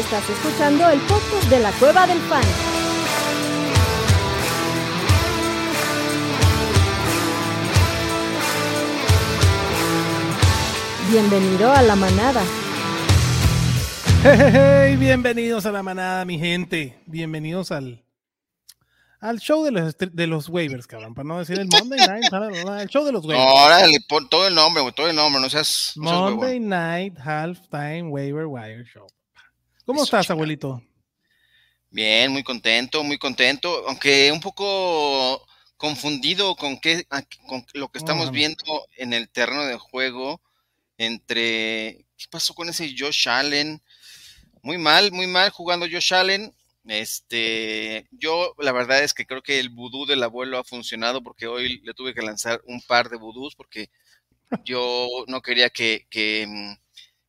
Estás escuchando el podcast de la Cueva del Fan. Bienvenido a la manada. Hey, bienvenidos a la manada, mi gente. Bienvenidos al, al show de los, de los waivers, cabrón. Para no decir el Monday Night, el show de los waivers. Órale, pon todo el nombre, güey, todo el nombre, no seas. No seas Monday. Night Halftime Waiver Wire Show. ¿Cómo estás, abuelito? Bien, muy contento, muy contento, aunque un poco confundido con qué, con lo que estamos viendo en el terreno de juego entre ¿qué pasó con ese Josh Allen? Muy mal, muy mal jugando Josh Allen. Este, yo la verdad es que creo que el vudú del abuelo ha funcionado porque hoy le tuve que lanzar un par de vudús porque yo no quería que, que,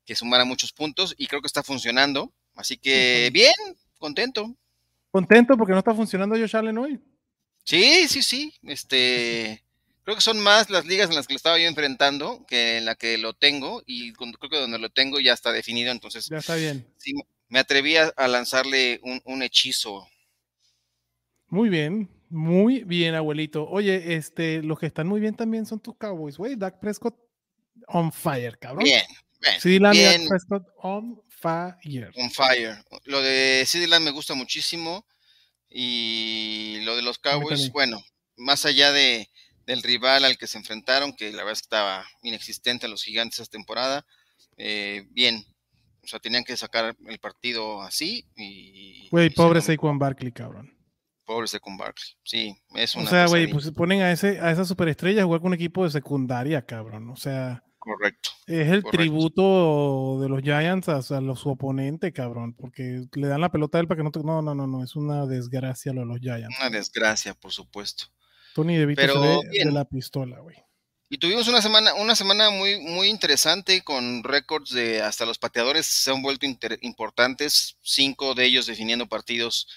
que sumara muchos puntos y creo que está funcionando. Así que bien, contento. Contento porque no está funcionando Josh Allen hoy. Sí, sí, sí. Este, creo que son más las ligas en las que lo estaba yo enfrentando que en la que lo tengo y con- creo que donde lo tengo ya está definido. Entonces, Ya está bien. sí, me atreví a, a lanzarle un, un hechizo. Muy bien. Muy bien, abuelito. Oye, este, los que están muy bien también son tus Cowboys, güey. Dak Prescott on fire, cabrón. Bien, bien, Sí, Lamb y Dak bien, Prescott on fire. on fire. Lo de Lamb me gusta muchísimo y lo de los A Cowboys, bueno, más allá de, del rival al que se enfrentaron, que la verdad es que estaba inexistente en los gigantes esta temporada, eh, bien. O sea, tenían que sacar el partido así y... Güey, pobre se Saquon Barkley, cabrón. Pobre Saquon Barkley. Sí, es una O sea, güey, pues ponen a ese a esa superestrella a jugar con un equipo de secundaria, cabrón. O sea, Correcto. es el Correcto. tributo de los Giants a, a los- su oponente, cabrón, porque le dan la pelota a él para que no te- no, no, no, no, es una desgracia lo de los Giants. Una desgracia, por supuesto. Tony DeVito Pero se ve de la pistola, güey. Y tuvimos una semana, una semana muy, muy interesante con récords de hasta los pateadores se han vuelto inter- importantes, cinco de ellos definiendo partidos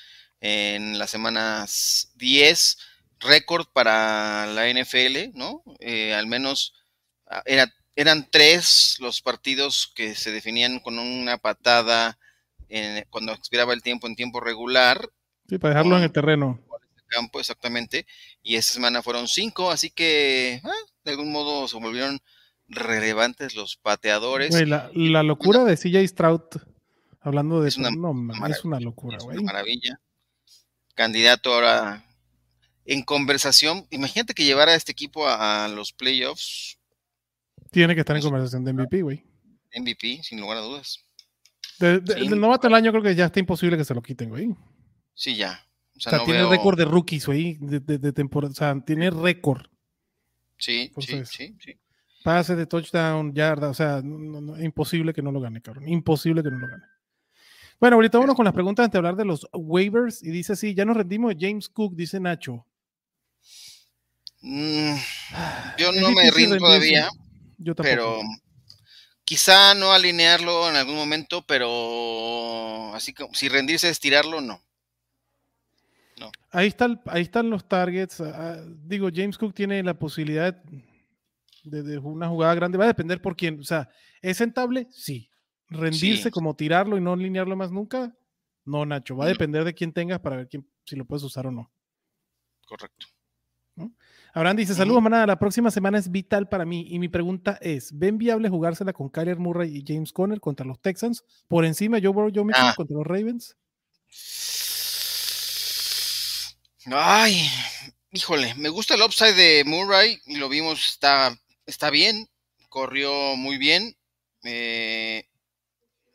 en las semanas 10, récord para la NFL, ¿no? Eh, al menos ah, era, eran tres los partidos que se definían con una patada en- cuando expiraba el tiempo en tiempo regular, Sí, para dejarlo en el terreno. campo exactamente, y esta semana fueron cinco, así que ah, de algún modo se volvieron relevantes los pateadores. Güey, la, la locura de CJ Stroud, hablando de Es una no, es una locura, Es güey. una maravilla. Candidato ahora en conversación. Imagínate que llevara a este equipo a, a los playoffs Tiene que estar en conversación de MVP, güey. MVP, sin lugar a dudas. De- de- Sí. Del novato del año creo que ya está imposible que se lo quiten, güey. Sí, ya. O sea, sea, no tiene veo- récord de rookies, güey, de, temporada. O sea, tiene récord. Sí, sí, Entonces, sí, sí. Pase de touchdown, yarda. O sea, no- no- imposible que no lo gane, cabrón. Imposible que no lo gane. Bueno, ahorita vámonos con las preguntas antes de hablar de los waivers. Y dice así, ya nos rendimos de James Cook, dice Nacho. Mm, yo Es no me rindo todavía, Yo tampoco. pero quizá no alinearlo en algún momento, pero así como si rendirse es tirarlo, no. Ahí, está el- ahí están los targets. ah, digo, James Cook tiene la posibilidad de, de una jugada grande. Va a depender por quién. O sea, ¿es sentable? Sí. ¿Rendirse Sí. como tirarlo y no alinearlo más nunca? No, Nacho. Va a No. depender de quién tengas para ver quién, si lo puedes usar o no. Correcto. Abraham dice, saludos, manada. La próxima semana es vital para mí. Y mi pregunta es, ¿ven viable jugársela con Kyler Murray y James Conner contra los Texans? Por encima de Joe Burrow, Joe Ah. contra los Ravens. Ay, híjole, me gusta el upside de Murray, y lo vimos, está, está bien, corrió muy bien. eh,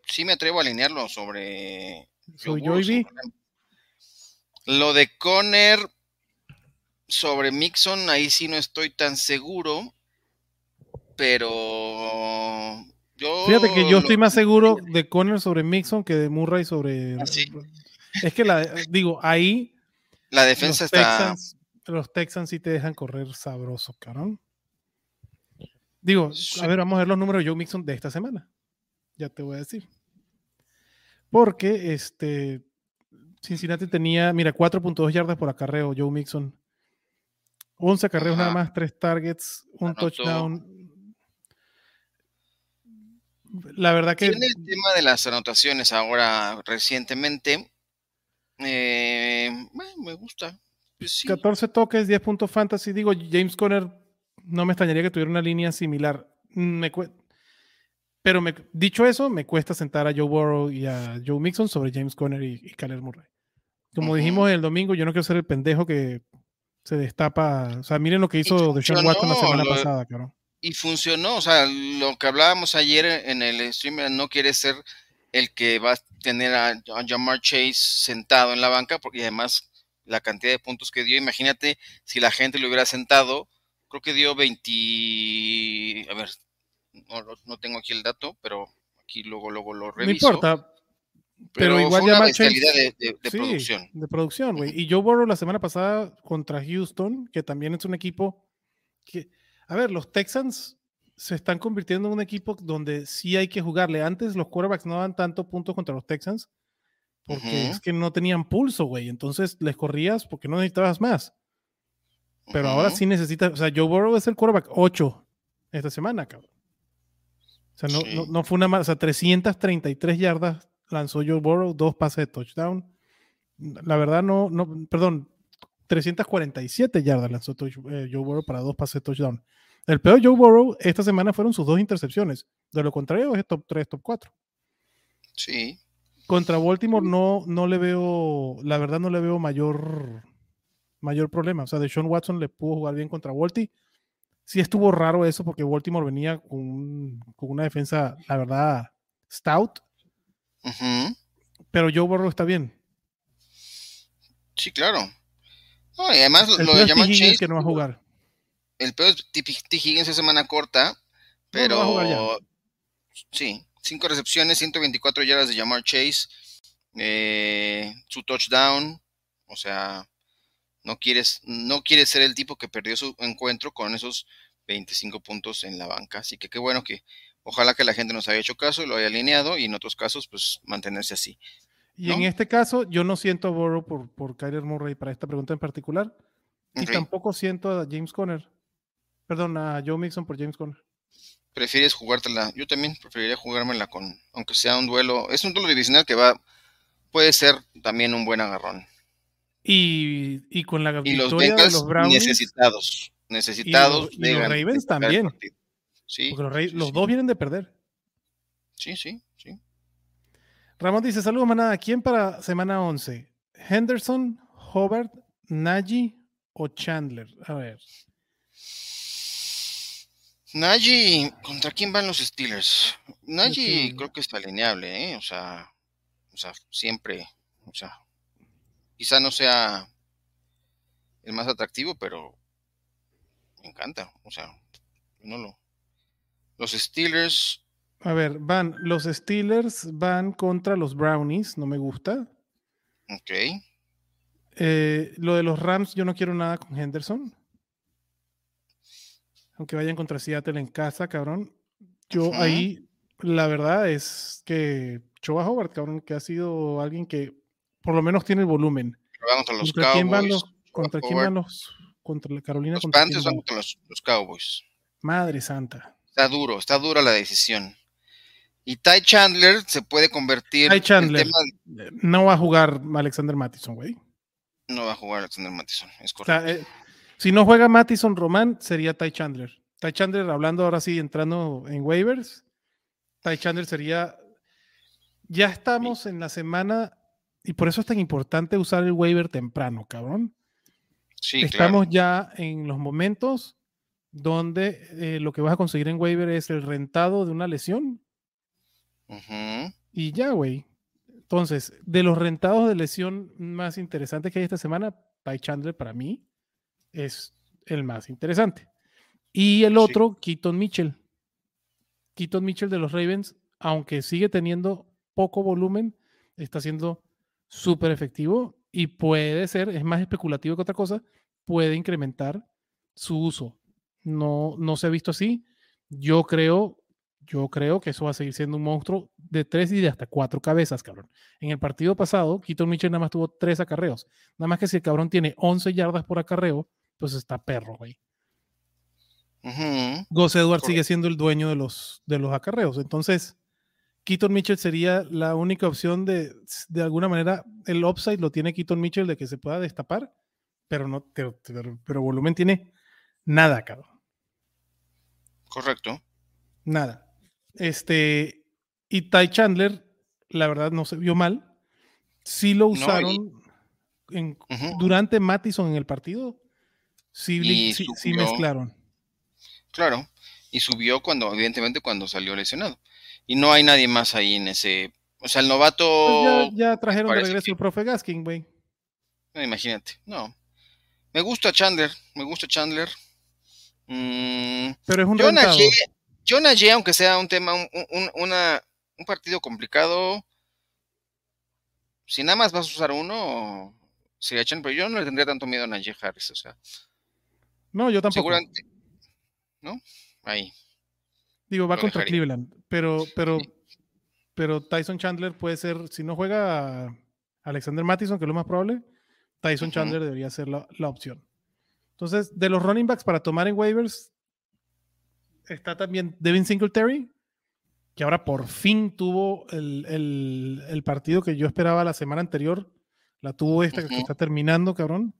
sí me atrevo a alinearlo sobre Soy Joe Burrow, sobre- Lo de Conner sobre Mixon, ahí sí no estoy tan seguro, pero yo Fíjate que yo lo- estoy más seguro de Conner sobre Mixon que de Murray sobre. ¿Ah, sí? Es que la digo, ahí la defensa los está Texans, los Texans sí te dejan correr sabroso, cabrón. Digo, Sí. a ver, vamos a ver los números de Joe Mixon de esta semana. Ya te voy a decir. Porque este Cincinnati tenía, mira, 4.2 yardas por acarreo, Joe Mixon. 11 acarreos nada más, 3 targets, un Anotó. touchdown. la verdad que. Tiene el tema de las anotaciones ahora recientemente. Eh, me gusta. Pues sí. 14 toques, 10 puntos fantasy. Digo, James Conner, no me extrañaría que tuviera una línea similar. Me pero me- dicho eso, me cuesta sentar a Joe Burrow y a Joe Mixon sobre James Conner y, y Kyler Murray. Como dijimos el domingo, yo no quiero ser el pendejo que se destapa. O sea, miren lo que hizo Deshaun Watson la semana lo- pasada, cabrón. Y funcionó, o sea, lo que hablábamos ayer en el stream no quiere ser el que va a tener a, a Jamar Chase sentado en la banca, porque además la cantidad de puntos que dio, imagínate si la gente lo hubiera sentado, creo que dio 20, a ver, no, no- no tengo aquí el dato, pero aquí luego, luego lo No reviso. importa, pero igual fue una de, de- de Sí, producción. De producción, güey. Y Joe Burrow la semana pasada contra Houston, que también es un equipo que, a ver, los Texans se están convirtiendo en un equipo donde sí hay que jugarle. Antes los quarterbacks no daban tanto puntos contra los Texans porque es que no tenían pulso, güey. Entonces les corrías porque no necesitabas más. Pero ahora sí necesitas, o sea, Joe Burrow es el quarterback 8 esta semana, cabrón. O sea, no, Sí. no, no fue una más, o sea, 333 yardas lanzó Joe Burrow, dos pases de touchdown. La verdad, no, no, perdón, 347 yardas lanzó touch- eh, Joe Burrow para dos pases de touchdown. El peor Joe Burrow esta semana fueron sus dos intercepciones. De lo contrario, es top 3, top 4. Sí, Contra Baltimore no, no le veo, la verdad no le veo mayor, mayor problema. O sea, Deshaun Watson le pudo jugar bien contra Balti. Sí estuvo raro eso porque Baltimore venía con, un- con una defensa, la verdad, stout, pero Joe Burrow está bien. sí, claro. No, y además El lo de Higgins Chase, que no va a jugar. el peor es T. Higgins es semana corta, pero no va a jugar ya. sí, cinco recepciones, 124 yardas de Jamar Chase, eh, su touchdown, o sea, no quieres, no quieres ser el tipo que perdió su encuentro con esos 25 puntos en la banca, así que qué bueno que ojalá que la gente nos haya hecho caso y lo haya alineado y en otros casos pues mantenerse así. Y en este caso, yo no siento a Burrow por, por Kyler Murray para esta pregunta en particular. Y tampoco siento a James Conner. Perdón, a Joe Mixon por James Conner. prefieres jugártela. Yo también preferiría jugármela con, aunque sea un duelo, es un duelo divisional que va, puede ser también un buen agarrón. Y, y con la Y los victoria de Bengals los Brownies, necesitados, necesitados y de los de Ravens también. partido. Sí, porque los, Rey- sí, los sí. dos vienen de perder. Sí, sí, sí. Ramón dice, saludos manada, ¿quién para semana 11? ¿Henderson, Hobart, Nagy o Chandler? A ver. Nagy, ¿contra quién van los Steelers? Nagy creo que está alineable, ¿eh? O sea, o sea, siempre, o sea, quizá no sea el más atractivo, pero me encanta, o sea, no lo. Los Steelers, A ver, van, los Steelers van contra los Brownies, no me gusta. ok, Eh, lo de los Rams, yo no quiero nada con Henderson. Aunque vayan contra Seattle en casa, cabrón. Yo ahí, la verdad es que Choba Hobart, cabrón, que ha sido alguien que por lo menos tiene el volumen. contra los ¿Contra quién van los? ¿Contra quién van los? Contra la Carolina. Los ¿contra Panthers van? contra los, los Cowboys. Madre santa. Está duro, está dura la decisión. Y Ty Chandler se puede convertir. Ty Chandler. tema- Eh, No va a jugar Alexander Mattison, güey. no va a jugar Alexander Mattison, es O correcto. sea, eh, si no juega Mattison Román, sería Ty Chandler. Ty Chandler, hablando ahora sí, entrando en waivers, Ty Chandler sería. Ya estamos en la semana, y por eso es tan importante usar el waiver temprano, cabrón. sí, estamos claro. ya en los momentos donde eh, lo que vas a conseguir en waiver es el rentado de una lesión y ya, güey. Entonces, de los rentados de lesión más interesantes que hay esta semana, Ty Chandler para mí es el más interesante. Y el Sí. otro, Keaton Mitchell. Keaton Mitchell de los Ravens, aunque sigue teniendo poco volumen, está siendo súper efectivo y puede ser, es más especulativo que otra cosa, puede incrementar su uso. No, no se ha visto así. Yo creo, yo creo que eso va a seguir siendo un monstruo de tres y de hasta cuatro cabezas, cabrón. En el partido pasado, Keaton Mitchell nada más tuvo tres acarreos. Nada más que si el cabrón tiene 11 yardas por acarreo, pues está perro, güey. Ujú. Gus Edwards sigue siendo el dueño de los, de los acarreos. Entonces, Keaton Mitchell sería la única opción de, de alguna manera, el upside lo tiene Keaton Mitchell de que se pueda destapar, pero no, pero, pero- pero volumen tiene nada, cabrón. Correcto. Nada. Este, y Ty Chandler, la verdad, no se vio mal. Sí lo No, y- usaron durante Mattison en el partido. Sí, Y sí- sí mezclaron. Claro. Y subió cuando, evidentemente, cuando salió lesionado. Y no hay nadie más ahí en ese. O sea, el novato. Pues ya, ya trajeron de regreso que- el profe Gaskin, güey. no, imagínate. No. Me gusta Chandler. Me gusta Chandler. Mm, Pero es un John Ajay, aunque sea un tema, un, un- una- un partido complicado, si nada más vas a usar uno, sería Chan, pero yo no le tendría tanto miedo a Najee Harris, o sea, No, yo tampoco. seguramente, ¿no? Ahí, Digo, va contra dejaría. Cleveland. Pero, pero, Sí. pero Tyson Chandler puede ser, si no juega Alexander Mattison, que es lo más probable, Tyson. Chandler debería ser la, la opción. Entonces, de los running backs para tomar en waivers, está también Devin Singletary, que ahora por fin tuvo el, el- el partido que yo esperaba la semana anterior. La tuvo esta que Ujú. está terminando, cabrón.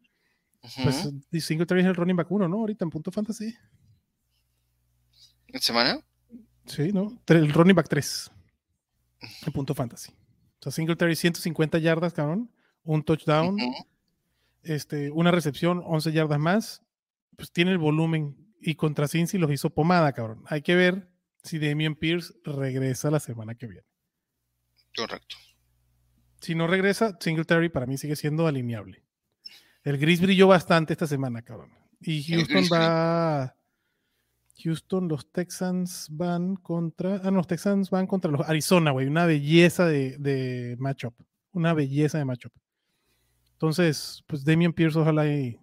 Ujú. Pues Singletary es el running back uno, ¿no? Ahorita en punto fantasy. ¿Esta semana? Sí, ¿no? El running back 3 en punto fantasy. O sea, Singletary 150 yardas, cabrón. Un touchdown. Este, una recepción, 11 yardas más. Pues tiene el volumen. Y contra Cincy los hizo pomada, cabrón. Hay que ver si Damian Pierce regresa la semana que viene. Correcto. Si no regresa, Singletary para mí sigue siendo alineable. El Gris brilló bastante esta semana, cabrón. Y Houston va. Houston, los Texans van contra. Ah, no, los Texans van contra los Arizona, güey. Una belleza de, de matchup. Una belleza de matchup. Entonces, pues Damian Pierce, ojalá y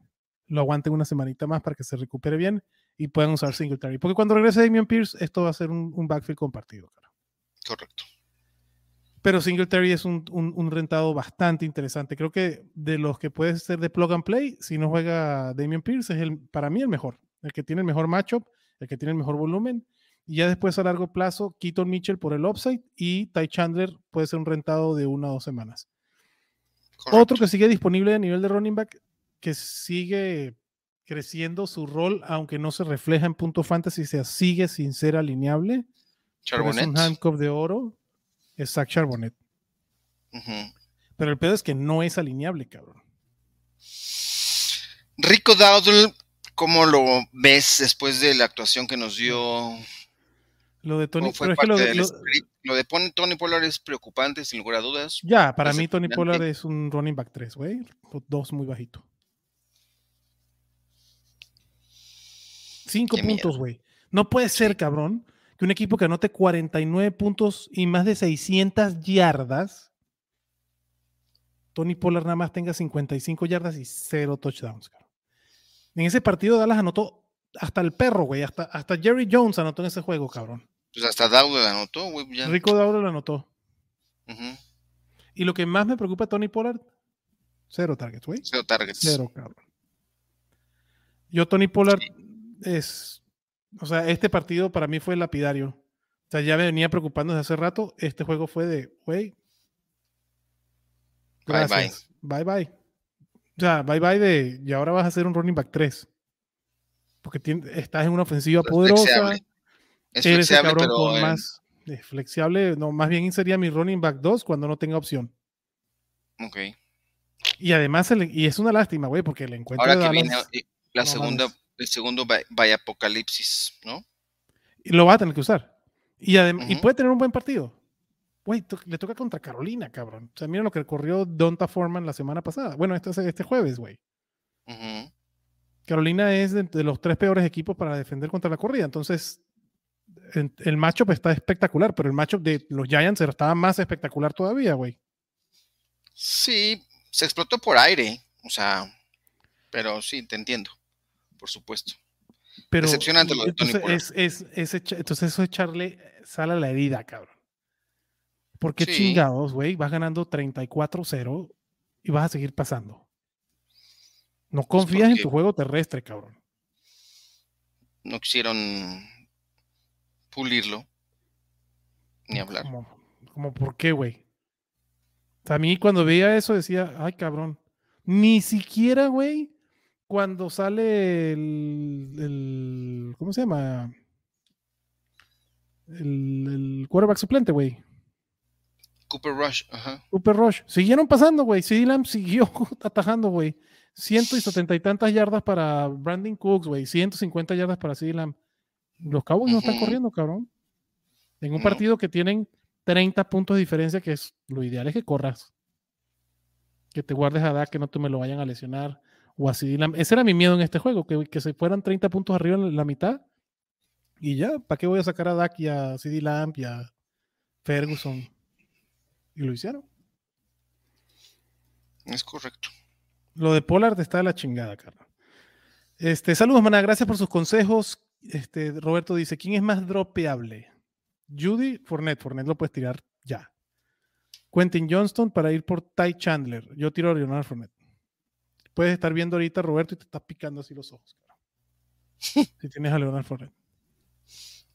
lo aguanten una semanita más para que se recupere bien y puedan usar Singletary. Porque cuando regrese Damian Pierce, esto va a ser un, un backfield compartido, cara. Correcto. Pero Singletary es un, un- un rentado bastante interesante. Creo que de los que puede ser de plug and play, si no juega Damian Pierce, es el, para mí el mejor. El que tiene el mejor matchup, el que tiene el mejor volumen. Y ya después a largo plazo, Keaton Mitchell por el upside y Ty Chandler puede ser un rentado de una o dos semanas. Correcto. Otro que sigue disponible a nivel de running back, que sigue creciendo su rol, aunque no se refleja en punto fantasy, o sea, sigue sin ser alineable. pero Es un Charbonnet. handcuff de oro. Es Zach Charbonnet. Pero el pedo es que no es alineable, cabrón. Rico Dowdle, ¿cómo lo ves después de la actuación que nos dio? Lo de Tony, ¿Cómo fue pero es que lo, del lo- script? Lo de Tony Pollard es preocupante, sin lugar a dudas. ya, para mí Tony. Pollard es un running back 3, güey. Dos muy bajito. Cinco Qué puntos, güey. No puede ser, cabrón, que un equipo que anote 49 puntos y más de 600 yardas, Tony Pollard nada más tenga 55 yardas y cero touchdowns, cabrón. En ese partido Dallas anotó hasta el perro, güey. Hasta, hasta Jerry Jones anotó en ese juego, cabrón. Pues hasta Dowdle anotó, güey. ya. Rico Dowdle lo anotó. Y lo que más me preocupa Tony Pollard, cero targets, güey. Cero targets. Cero, cabrón. Yo, Tony Pollard, es. O sea, este partido para mí fue lapidario. O sea, ya me venía preocupando desde hace rato. Este juego fue de, güey. Bye, bye. Bye, bye. O sea, bye, bye de. Y ahora vas a ser un running back 3. Porque estás en una ofensiva poderosa. Es flexible, cabrón pero con más eh, flexible. No, más bien sería mi running back 2 cuando no tenga opción. ok. Y además, el- y es una lástima, güey, porque el encuentro Ahora que viene la no segunda, el segundo by, apocalipsis, ¿no? y lo va a tener que usar. Y, adem- y puede tener un buen partido. Güey, to- le toca contra Carolina, cabrón. O sea, mira lo que corrió Donta Foreman la semana pasada. Bueno, este, es este jueves, güey. Carolina es de, de los tres peores equipos para defender contra la corrida. Entonces, en- el matchup está espectacular, pero el matchup de los Giants estaba más espectacular todavía, güey. Sí, se explotó por aire, o sea, pero sí, te entiendo, por supuesto. Pero, Decepcionante lo de Tony entonces, es, es- es echa- entonces eso es echarle sal a la herida, cabrón. ¿Por qué Sí. chingados, güey? Vas ganando 34-0 y vas a seguir pasando. No confías en porque- tu juego terrestre, cabrón. No quisieron pulirlo, ni hablar. Como- Como, ¿por qué, güey? A mí cuando veía eso decía, ay, cabrón. Ni siquiera, güey, cuando sale el, el ¿cómo se llama? El, el quarterback suplente, güey. Cooper Rush, ajá. Cooper Rush. Siguieron pasando, güey. CD Lamb siguió atajando, güey. Ciento y setenta y tantas yardas para Brandon Cooks, güey. 150 yardas para CD Lamb. Los Cowboys no están corriendo, cabrón. En un partido que tienen 30 puntos de diferencia, que es lo ideal es que corras. Que te guardes a Dak, que no te me lo vayan a lesionar. O a CD Lamb. Ese era mi miedo en este juego, que, que se fueran 30 puntos arriba en la mitad. Y ya, ¿para qué voy a sacar a Dak y a CD Lamb y a Ferguson? Y lo hicieron. Es correcto. Lo de Pollard está de la chingada, Carlos. Este, saludos, maná. Gracias por sus consejos. Este, Roberto dice: ¿Quién es más dropeable? Judy, Fournette. Fournette lo puedes tirar ya. Quentin Johnston para ir por Ty Chandler. Yo tiro a Leonard Fournette. Puedes estar viendo ahorita, Roberto, y te estás picando así los ojos. cabrón. si tienes a Leonard Fournette.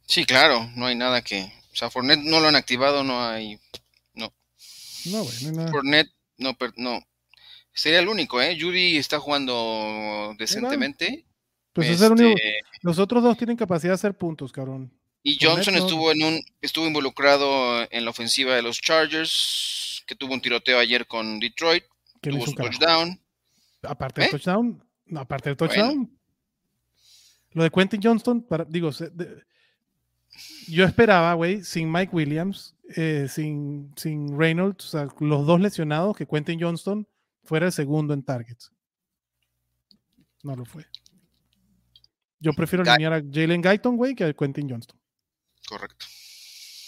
Sí, claro, no hay nada que. O sea, Fournette no lo han activado, no hay. No, güey, no hay nada. Fournette, no, per- no. Sería el único, ¿eh? Judy está jugando decentemente. Pues es el único. Este, Los otros dos tienen capacidad de hacer puntos, cabrón. Y Johnson estuvo en un estuvo involucrado en la ofensiva de los Chargers, que tuvo un tiroteo ayer con Detroit, tuvo su touchdown. Aparte del ¿Eh? touchdown. No, aparte del Bueno. touchdown. Lo de Quentin Johnston, para, digo, de- yo esperaba, güey, sin Mike Williams, eh, sin, sin Reynolds, o sea, los dos lesionados, que Quentin Johnston fuera el segundo en targets. No lo fue. Yo prefiero alinear a Jalen Guyton, güey, que a Quentin Johnston, Correcto.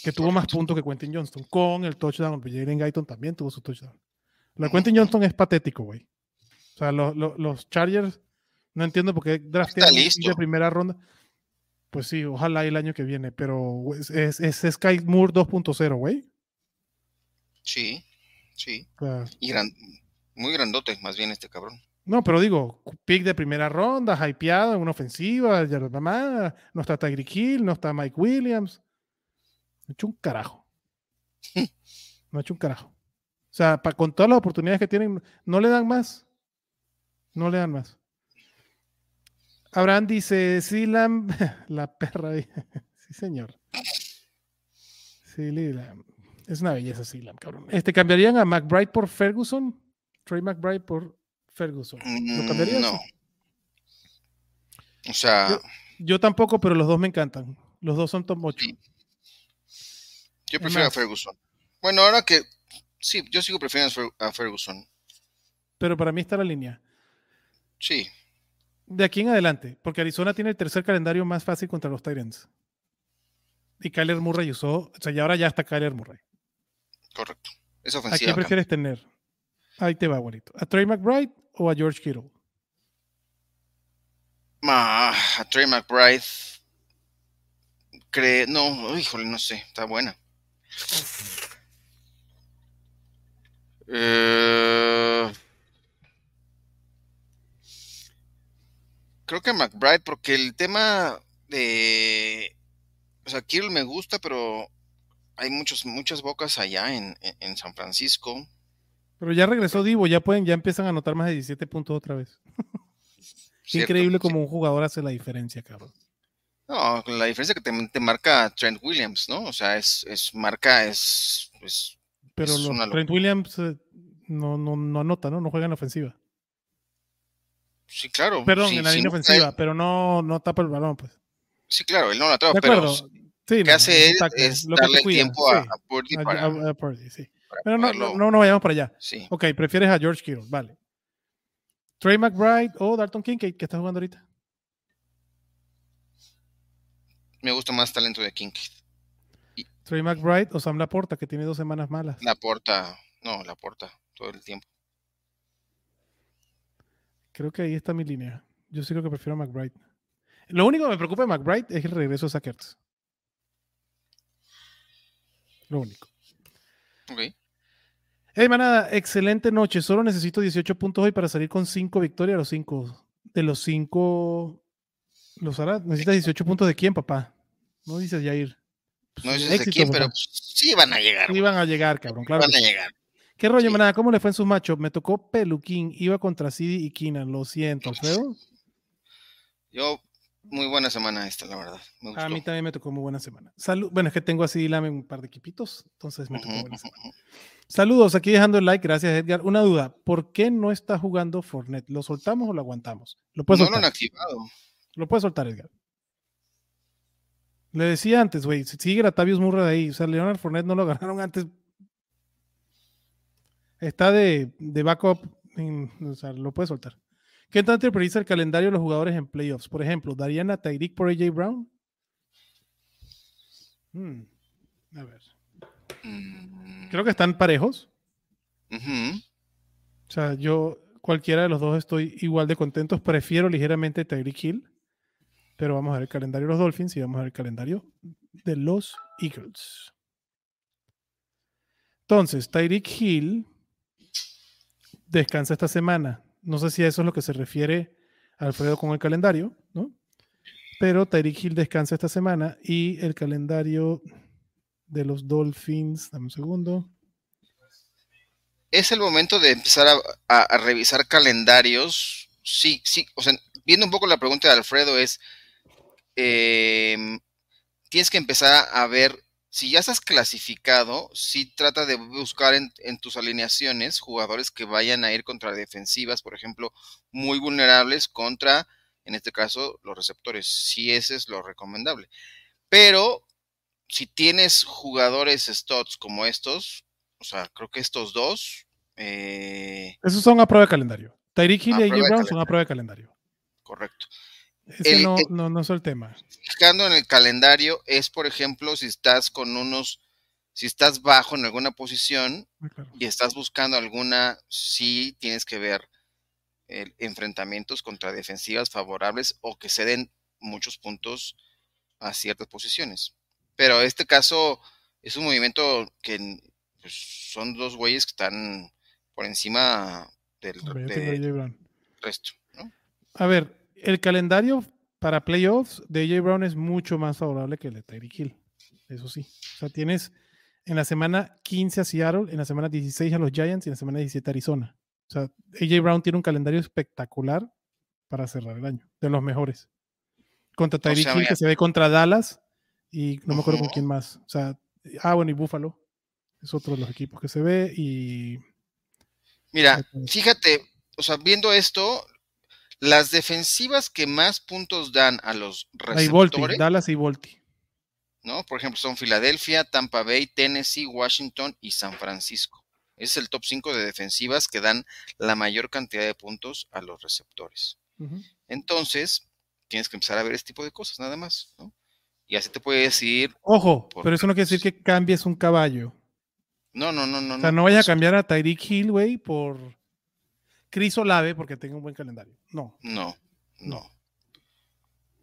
que tuvo más puntos que Quentin Johnston, con el touchdown. pero Jalen Guyton también tuvo su touchdown. Lo de Quentin Johnston es patético, güey. O sea, lo- lo- los Chargers, no entiendo por qué draftean de primera ronda. Pues sí, ojalá el año que viene, pero es, es, es Sky Moore 2.0, güey. Sí, sí. O sea, Y gran, muy grandote, más bien este cabrón. No, pero digo, pick de primera ronda, hypeado en una ofensiva, ya lo demás, no está Tyreek Hill, no está Mike Williams. No ha hecho un carajo. No ha hecho un carajo. O sea, pa- con todas las oportunidades que tienen, no le dan más. No le dan más. Abraham dice, sí, la, la perra. sí, señor. Sí, Lam. Es una belleza, sí, Lam, cabrón. Este, ¿Cambiarían a McBride por Ferguson? Trey McBride por Ferguson. ¿Lo Mm, cambiarías? No. O sea, Yo- Yo tampoco, pero los dos me encantan. Los dos son top 8. Sí. yo prefiero a Ferguson. Bueno, ahora que sí, yo sigo prefiriendo a Fer- a Ferguson. Pero para mí está la línea. Sí, De aquí en adelante, porque Arizona tiene el tercer calendario más fácil contra los Tyrants. Y Kyler Murray usó, o sea, y ahora ya está Kyler Murray. correcto. Es ¿A ofensiva. quién prefieres tener? Ahí te va, abuelito. ¿A Trey McBride o a George Kittle? Ah, a Trey McBride. Cree, no, híjole, no sé, está buena. Eh, creo que McBride, porque el tema de. O sea, Kittle me gusta, pero hay muchos, muchas bocas allá en, en- en San Francisco. Pero ya regresó Divo, ya pueden, ya empiezan a anotar más de 17 puntos otra vez. Qué ¿cierto? increíble Sí. como un jugador hace la diferencia, cabrón. No, la diferencia que te, te marca Trent Williams, ¿no? O sea, es, es marca, es, es Pero Es los una Trent Williams eh, no, no, no anota, ¿no? No juega en ofensiva. sí, claro. Perdón, sí, en la sí, línea ofensiva, él- pero no, no tapa el balón, pues. sí, claro, él no la atrapa, pero. Sí, lo que no, hace él es lo darle cuida, tiempo a, a Purdy para, a- a Purdy, sí. Pero no, no, no nos vayamos para allá. Sí. Ok, prefieres a George Kittle, vale. Trey McBride o Dalton Kincaid, que está jugando ahorita. Me gusta más talento de Kincaid. Trey McBride o Sam Laporta, que tiene dos semanas malas. La porta, no, la porta todo el tiempo. Creo que ahí está mi línea. Yo sí creo que prefiero a McBride. Lo único que me preocupa de McBride es el regreso de Sackers. Lo único. Ok. Hey, manada, excelente noche. Solo necesito 18 puntos hoy para salir con 5 victorias. Los 5. De los 5. ¿Los hará? ¿Necesitas 18 puntos de quién, papá? No dices Jair. No sé de quién, pero sí van a llegar. Sí van a llegar, cabrón, claro. Van a llegar. ¿Qué rollo, manada? ¿Cómo le fue en sus matchups? Me tocó Peluquín, iba contra Cidi y Keenan, lo siento, Alfredo. Yo, muy buena semana esta, la verdad. A mí también me tocó muy buena semana. Salud, bueno, es que tengo así Lame un par de equipitos, entonces me tocó buena semana. Saludos, aquí dejando el like, gracias Edgar. Una duda, ¿por qué no está jugando Fortnite? ¿Lo soltamos o lo aguantamos? ¿Lo no lo han activado. Lo puedes soltar, Edgar. Le decía antes, güey, si sigue Latavius Murray ahí, o sea, Leonard Fournette no lo ganaron antes. Está de, de backup, o sea, lo puede soltar. ¿Qué tanto prioriza el calendario de los jugadores en playoffs? Por ejemplo, ¿darían a Tyreek por AJ Brown? Hmm, a ver. Creo que están parejos. O sea, yo, cualquiera de los dos estoy igual de contentos. Prefiero ligeramente Tyreek Hill. Pero vamos a ver el calendario de los Dolphins y vamos a ver el calendario de los Eagles. Entonces, Tyreek Hill descansa esta semana. No sé si a eso es lo que se refiere Alfredo con el calendario, ¿no? Pero Tyreek Hill descansa esta semana y el calendario de los Dolphins, dame un segundo. Es el momento de empezar a, revisar calendarios. Sí, sí, o sea, viendo un poco la pregunta de Alfredo es, Em, tienes que empezar a ver, si ya estás clasificado, si trata de buscar en, tus alineaciones jugadores que vayan a ir contra defensivas, por ejemplo, muy vulnerables contra, en este caso, los receptores. Si ese es lo recomendable. Pero si tienes jugadores studs como estos, o sea, creo que estos dos. Eh, Esos son a prueba de calendario. Tyreek Hill y AJ Brown son a prueba de calendario. Correcto. Ese no, no, no es el tema. Fijando en el calendario es, por ejemplo, si estás con unos, si estás bajo en alguna posición y estás buscando alguna, sí tienes que ver el, enfrentamientos contra defensivas favorables o que se den muchos puntos a ciertas posiciones. Pero este caso es un movimiento que pues, son dos güeyes que están por encima del, resto. A ver, el calendario para playoffs de AJ Brown es mucho más favorable que el de Tyreek Hill. Eso sí. O sea, tienes en la semana 15 a Seattle, en la semana 16 a los Giants y en la semana 17 a Arizona. O sea, AJ Brown tiene un calendario espectacular para cerrar el año, de los mejores. Contra Tyreek Hill, que se ve contra Dallas y no me acuerdo con quién más. O sea, ah, bueno, y Buffalo. Es otro de los equipos que se ve y... Mira, fíjate, o sea, viendo esto, las defensivas que más puntos dan a los receptores. Dallas y Volti. ¿no? Por ejemplo, son Filadelfia, Tampa Bay, Tennessee, Washington y San Francisco. es el top 5 de defensivas que dan la mayor cantidad de puntos a los receptores. Entonces, tienes que empezar a ver este tipo de cosas, nada más, ¿no? Y así te puede decir. Ojo, pero eso no quiere decir que cambies un caballo. No, no, no, no. O sea, no, vaya a cambiar a Tyreek Hill, güey, por Cris Olave porque tenga un buen calendario. No. No, no.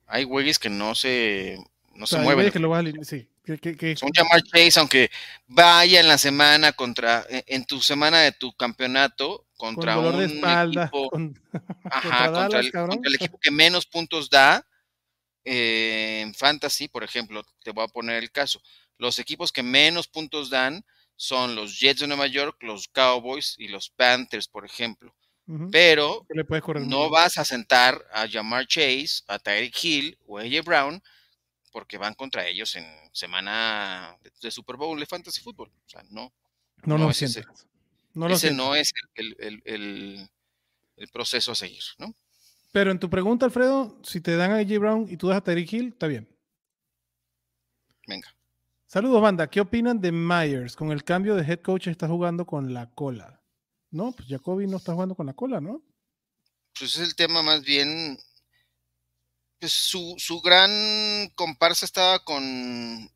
Hay güeyes que no se, no se mueven. Que lo sí, que, Son Jamar Chase, aunque vaya en la semana contra, e, en tu semana de tu campeonato, contra un espalda, equipo, ajá, contra, el, equipo que menos puntos da, eh, en Fantasy, por ejemplo, te voy a poner el caso. Los equipos que menos puntos dan son los Jets de Nueva York, los Cowboys y los Panthers, por ejemplo pero no vas a sentar a Jamar Chase, a Tyreek Hill o a AJ Brown porque van contra ellos en semana de, Super Bowl de Fantasy Football. O sea, no. No, no, es ese, no ese no es el, proceso a seguir, ¿no? Pero en tu pregunta, Alfredo, si te dan a AJ Brown y tú das a Tyreek Hill, está bien. Venga. Saludos, banda. ¿Qué opinan de Myers? Con el cambio de head coach está jugando con la cola. No, pues Jacoby no está jugando con la cola, ¿no? Pues es el tema más bien. Pues su, su gran comparsa estaba con,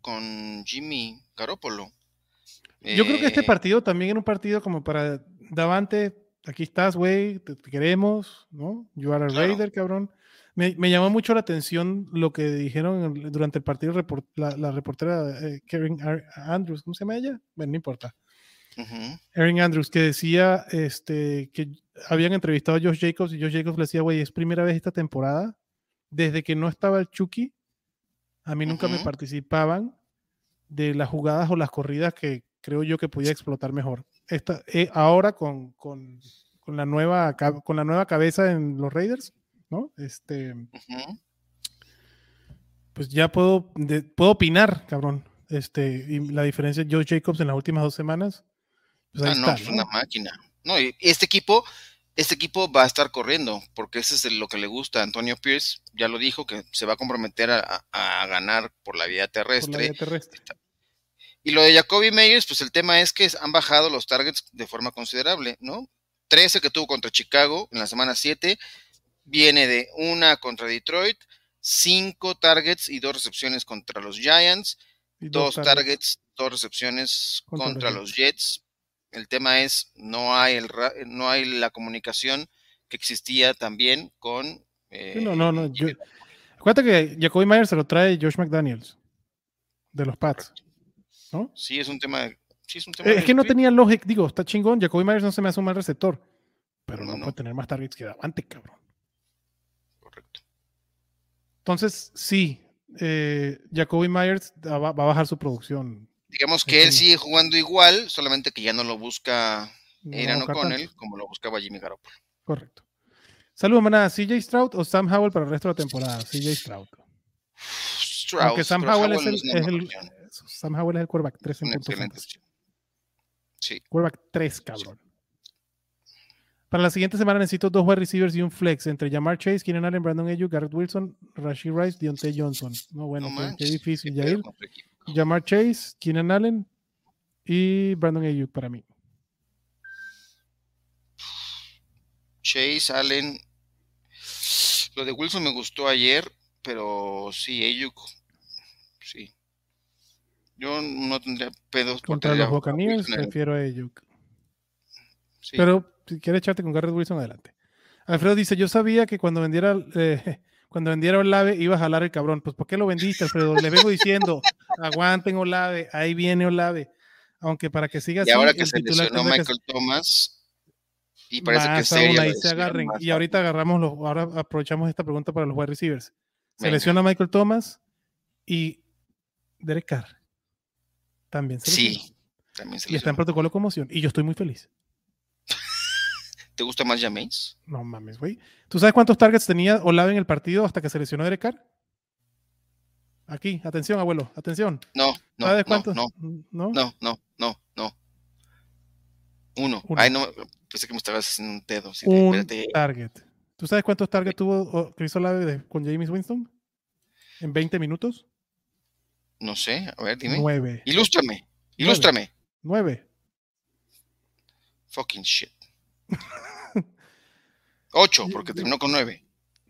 con Jimmy Garoppolo. Yo creo que este eh, partido también era un partido como para Davante, aquí estás, güey, te, queremos, ¿no? You are a Raider, cabrón. Me, llamó mucho la atención lo que dijeron durante el partido la, reportera eh, Karen Andrews, ¿cómo se llama ella? Bueno, no importa. Aaron Andrews, que decía este, que habían entrevistado a Josh Jacobs y Josh Jacobs le decía, güey, es primera vez esta temporada, desde que no estaba el Chucky, a mí nunca me participaban de las jugadas o las corridas que creo yo que podía explotar mejor. Esta, eh, ahora con, con, con la nueva, con la nueva cabeza en los Raiders, ¿no? Este, pues ya puedo, de- puedo opinar, cabrón. Este, y la diferencia de Joe Jacobs en las últimas dos semanas, pues Ah, no, está, es ¿no? una máquina. No, y este equipo, este equipo va a estar corriendo, porque eso es lo que le gusta a Antonio Pierce. Ya lo dijo, que se va a comprometer a, a- a ganar por la vía por la terrestre. vía terrestre. Y lo de Jacoby Meyers, pues el tema es que han bajado los targets de forma considerable, ¿no? 13 que tuvo contra Chicago en la semana 7, viene de una contra Detroit, 5 targets y dos recepciones contra los Giants, Y dos targets, dos recepciones Contra contra, los los Jets. El tema es, no hay, el, no hay la comunicación que existía también con... eh, no, no, no. yo- acuérdate que Jacoby Myers se lo trae Josh McDaniels de los Pats, ¿no? Sí, es un tema... Sí, es un tema Eh, Es que no tenía lógica, digo, está chingón. Jacoby Myers no se me hace un mal receptor, pero No, no, no. puede tener más targets que Davante, cabrón. Correcto. Entonces, sí, eh, Jacoby Myers va, va a bajar su producción. Digamos que él sigue jugando igual, solamente que ya no lo busca No a buscar O'Connell como lo buscaba Jimmy Garoppolo. Correcto. Saludos, manada. ¿CJ Stroud o Sam Howell para el resto de la temporada? CJ Stroud. Stroud, Aunque Sam Howell es no el, es Sam Howell es el quarterback 3 es en puntos. Sí, Quarterback 3, cabrón. Para la siguiente semana necesito dos wide receivers y un flex entre Jamar Chase, Keenan Allen, Brandon Ayuk, Garrett Wilson, Rashid Rice, Deontay Johnson. No, bueno, no qué- difícil, qué pedo Jamar Chase, Keenan Allen y Brandon Ayuk para mí. Chase, Allen. Lo de Wilson me gustó ayer, pero sí, Ayuk. Sí. Yo no tendría pedos Contra los Buccaneers prefiero a Ayuk. sí. Pero si quieres echarte con Garrett Wilson, adelante. Alfredo dice, yo sabía que cuando vendiera eh, cuando vendiera Olave iba a jalar el cabrón. Pues ¿por qué lo vendiste, Alfredo? Le vengo diciendo, aguanten Olave, ahí viene Olave. Aunque para que siga y así, ahora que se lesionó que Michael Thomas, y parece que más seria aún la ahí se agarren. más Y ahorita agarramos los, ahora aprovechamos esta pregunta para los wide receivers. Se Venga. lesiona Michael Thomas y Derek Carr. También se lesiona. Sí, también se Y está en protocolo de conmoción. Y yo estoy muy feliz. ¿Te gusta más Jameis? No mames, güey. ¿Tú sabes cuántos targets tenía Olave en el partido hasta que se lesionó Derek Carr? Aquí, atención, abuelo, atención. No, no, ¿Sabes no, cuántos? no, ¿No? no, no, no, no. Uno. Uno. Ay, no, pensé que me estabas haciendo un dedo. de, Un espérate. target. ¿Tú sabes cuántos targets tuvo Chris Olave de- con James Winston? ¿En 20 minutos? No sé, a ver, dime. Nueve. Ilústrame, ilústrame. Nueve. Fucking shit. Ocho, porque terminó con nueve.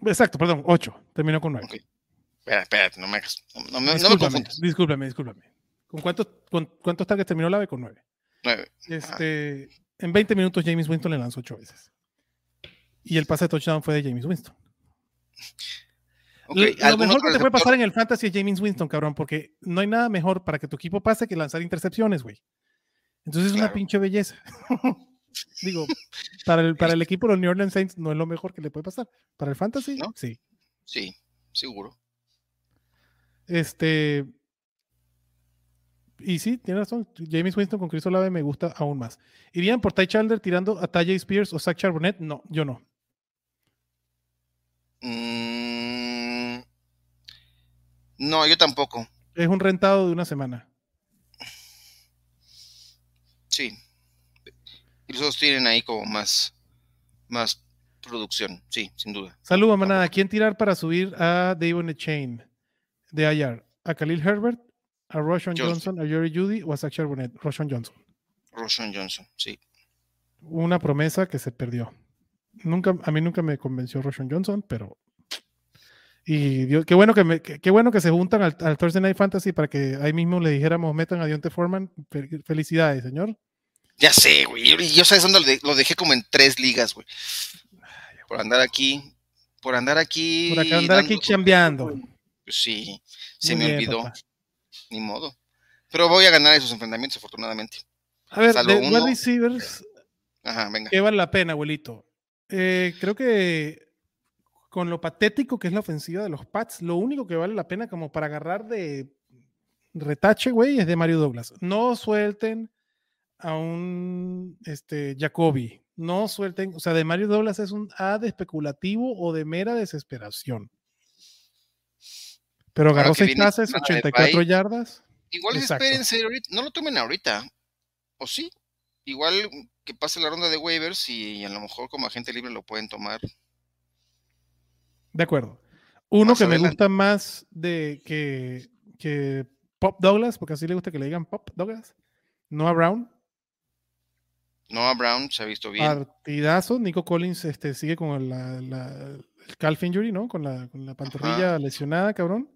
Exacto, perdón, ocho. Terminó con nueve. Ok. Espera, espérate, no me hagas. No, no me- no me Discúlpame, confundas. discúlpame, discúlpame. ¿Con cuántos, con cuántos targets terminó Olave? Con nueve. Nueve. Este, en 20 minutos James Winston le lanzó ocho veces. Y el pase de touchdown fue de James Winston. Ok, Lo- lo ¿algún mejor que te puede pasar en el fantasy es James Winston, cabrón, porque no hay nada mejor para que tu equipo pase que lanzar intercepciones, güey. Entonces es una pinche belleza. Digo, para el, para el equipo de los New Orleans Saints no es lo mejor que le puede pasar. Para el fantasy, ¿No? sí. Sí, seguro. Este. Y sí, tiene razón. James Winston con Chris Olave me gusta aún más. ¿Irían por Ty Chandler tirando a Tajay Spears o Zach Charbonnet? No, yo no. Mm, no, yo tampoco. Es un rentado de una semana. Sí. Y los otros tienen ahí como más, más producción. Sí, sin duda. Saludos, manada. ¿Quién tirar para subir a Davon Chain de IR? ¿A Khalil Herbert? ¿A Roshan Johnson. Johnson? ¿A Jerry Judy? ¿O a Zach Charbonnet? Roshan Johnson. Roshan Johnson, sí. Una promesa que se perdió. Nunca, a mí nunca me convenció Roshan Johnson, pero. Y Dios- qué bueno que me- qué, qué bueno que se juntan al, al Thursday Night Fantasy para que ahí mismo le dijéramos metan a Dionte Foreman. Fe- Felicidades, señor. Ya sé, güey. Yo, yo sabes dónde lo, de- lo dejé como en tres ligas, güey. Por andar aquí. Por andar aquí. Por acá andar aquí chambeando. Pues sí, se Muy me bien, olvidó. papá. Ni modo. Pero voy a ganar esos enfrentamientos, afortunadamente. A ver, Salvo de wide uno. receivers, Ajá, venga. ¿Qué vale la pena, abuelito? Eh, creo que con lo patético que es la ofensiva de los Pats, lo único que vale la pena como para agarrar de, retache, güey, es de Mario Douglas. No suelten a un este, Jacoby. No suelten, o sea, de Mario Douglas es un A de especulativo o de mera desesperación. Pero agarró que seis viene pases, semana de 84 bye. yardas. Igual Exacto. espérense ahorita, no lo tomen ahorita. ¿O sí? Igual que pase la ronda de waivers y a lo mejor como agente libre lo pueden tomar. De acuerdo. Uno Más que me gusta más de que, que Pop Douglas, porque así le gusta que le digan Pop Douglas. Noah Brown, Noah Brown se ha visto bien. partidazo. Nico Collins este, sigue con la, la- el calf injury, ¿no? Con la, con la pantorrilla lesionada, cabrón.